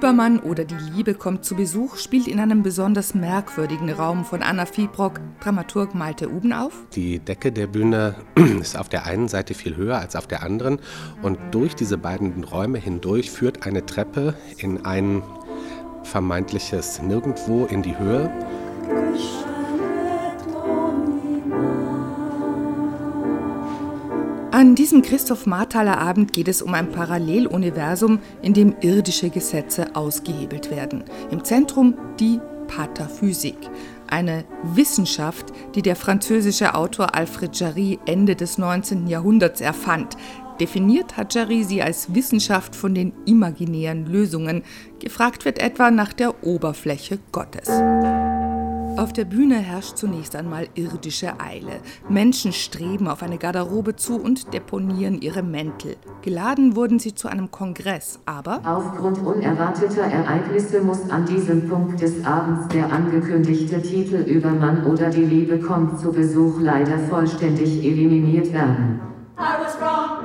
Übermann oder Die Liebe kommt zu Besuch spielt in einem besonders merkwürdigen Raum von Anna Fiebrock, Dramaturg Malte Uben auf. Die Decke der Bühne ist auf der einen Seite viel höher als auf der anderen und durch diese beiden Räume hindurch führt eine Treppe in ein vermeintliches Nirgendwo in die Höhe. An diesem Christoph Marthaler Abend geht es um ein Paralleluniversum, in dem irdische Gesetze ausgehebelt werden. Im Zentrum die Pataphysik, eine Wissenschaft, die der französische Autor Alfred Jarry Ende des 19. Jahrhunderts erfand. Definiert hat Jarry sie als Wissenschaft von den imaginären Lösungen. Gefragt wird etwa nach der Oberfläche Gottes. Auf der Bühne herrscht zunächst einmal irdische Eile. Menschen streben auf eine Garderobe zu und deponieren ihre Mäntel. Geladen wurden sie zu einem Kongress, aber aufgrund unerwarteter Ereignisse muss an diesem Punkt des Abends der angekündigte Titel über Mann oder die Liebe kommt zu Besuch leider vollständig eliminiert werden. I was wrong.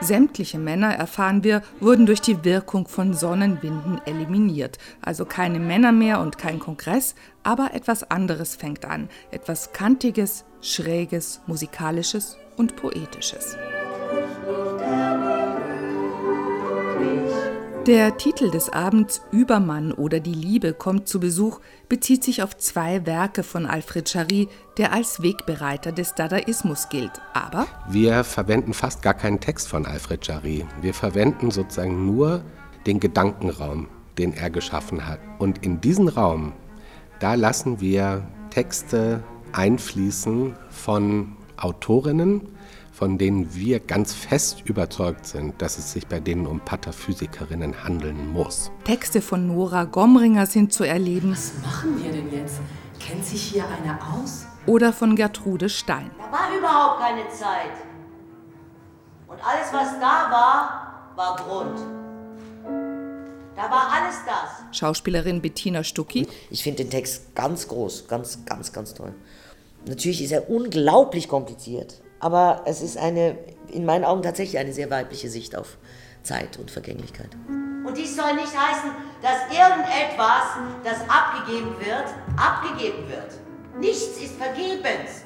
Sämtliche Männer, erfahren wir, wurden durch die Wirkung von Sonnenwinden eliminiert. Also keine Männer mehr und kein Kongress, aber etwas anderes fängt an. Etwas Kantiges, Schräges, Musikalisches und Poetisches. Der Titel des Abends Übermann oder die Liebe kommt zu Besuch bezieht sich auf zwei Werke von Alfred Jarry, der als Wegbereiter des Dadaismus gilt. Aber wir verwenden fast gar keinen Text von Alfred Jarry. Wir verwenden sozusagen nur den Gedankenraum, den er geschaffen hat. Und in diesen Raum, da lassen wir Texte einfließen von Autorinnen, von denen wir ganz fest überzeugt sind, dass es sich bei denen um Pataphysikerinnen handeln muss. Texte von Nora Gomringer sind zu erleben. Was machen wir denn jetzt? Kennt sich hier einer aus? Oder von Gertrude Stein. Da war überhaupt keine Zeit. Und alles, was da war, war Grund. Da war alles das. Schauspielerin Bettina Stucki. Ich finde den Text ganz groß, ganz, ganz, ganz toll. Natürlich ist er unglaublich kompliziert. Aber es ist eine, in meinen Augen tatsächlich eine sehr weibliche Sicht auf Zeit und Vergänglichkeit. Und dies soll nicht heißen, dass irgendetwas, das abgegeben wird, abgegeben wird. Nichts ist vergebens.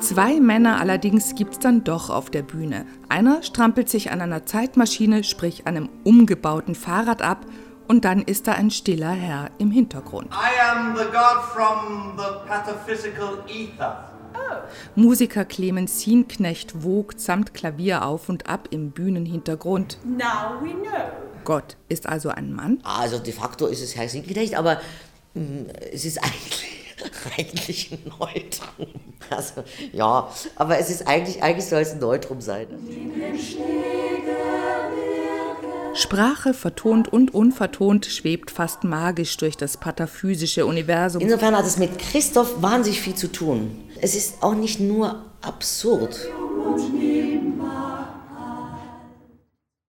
Zwei Männer allerdings gibt es dann doch auf der Bühne. Einer strampelt sich an einer Zeitmaschine, sprich einem umgebauten Fahrrad ab und dann ist da ein stiller Herr im Hintergrund. I am the god from the pataphysical ether. Musiker Clemens Sienknecht wogt samt Klavier auf und ab im Bühnenhintergrund. Now we know. Gott ist also ein Mann? Also de facto ist es Herr Sienknecht, aber mh, mm, es ist eigentlich, eigentlich ein Neutrum. Also ja, aber es ist eigentlich, eigentlich soll es ein Neutrum sein. Sprache, vertont und unvertont, schwebt fast magisch durch das pataphysische Universum. Insofern hat es mit Christoph wahnsinnig viel zu tun. Es ist auch nicht nur absurd.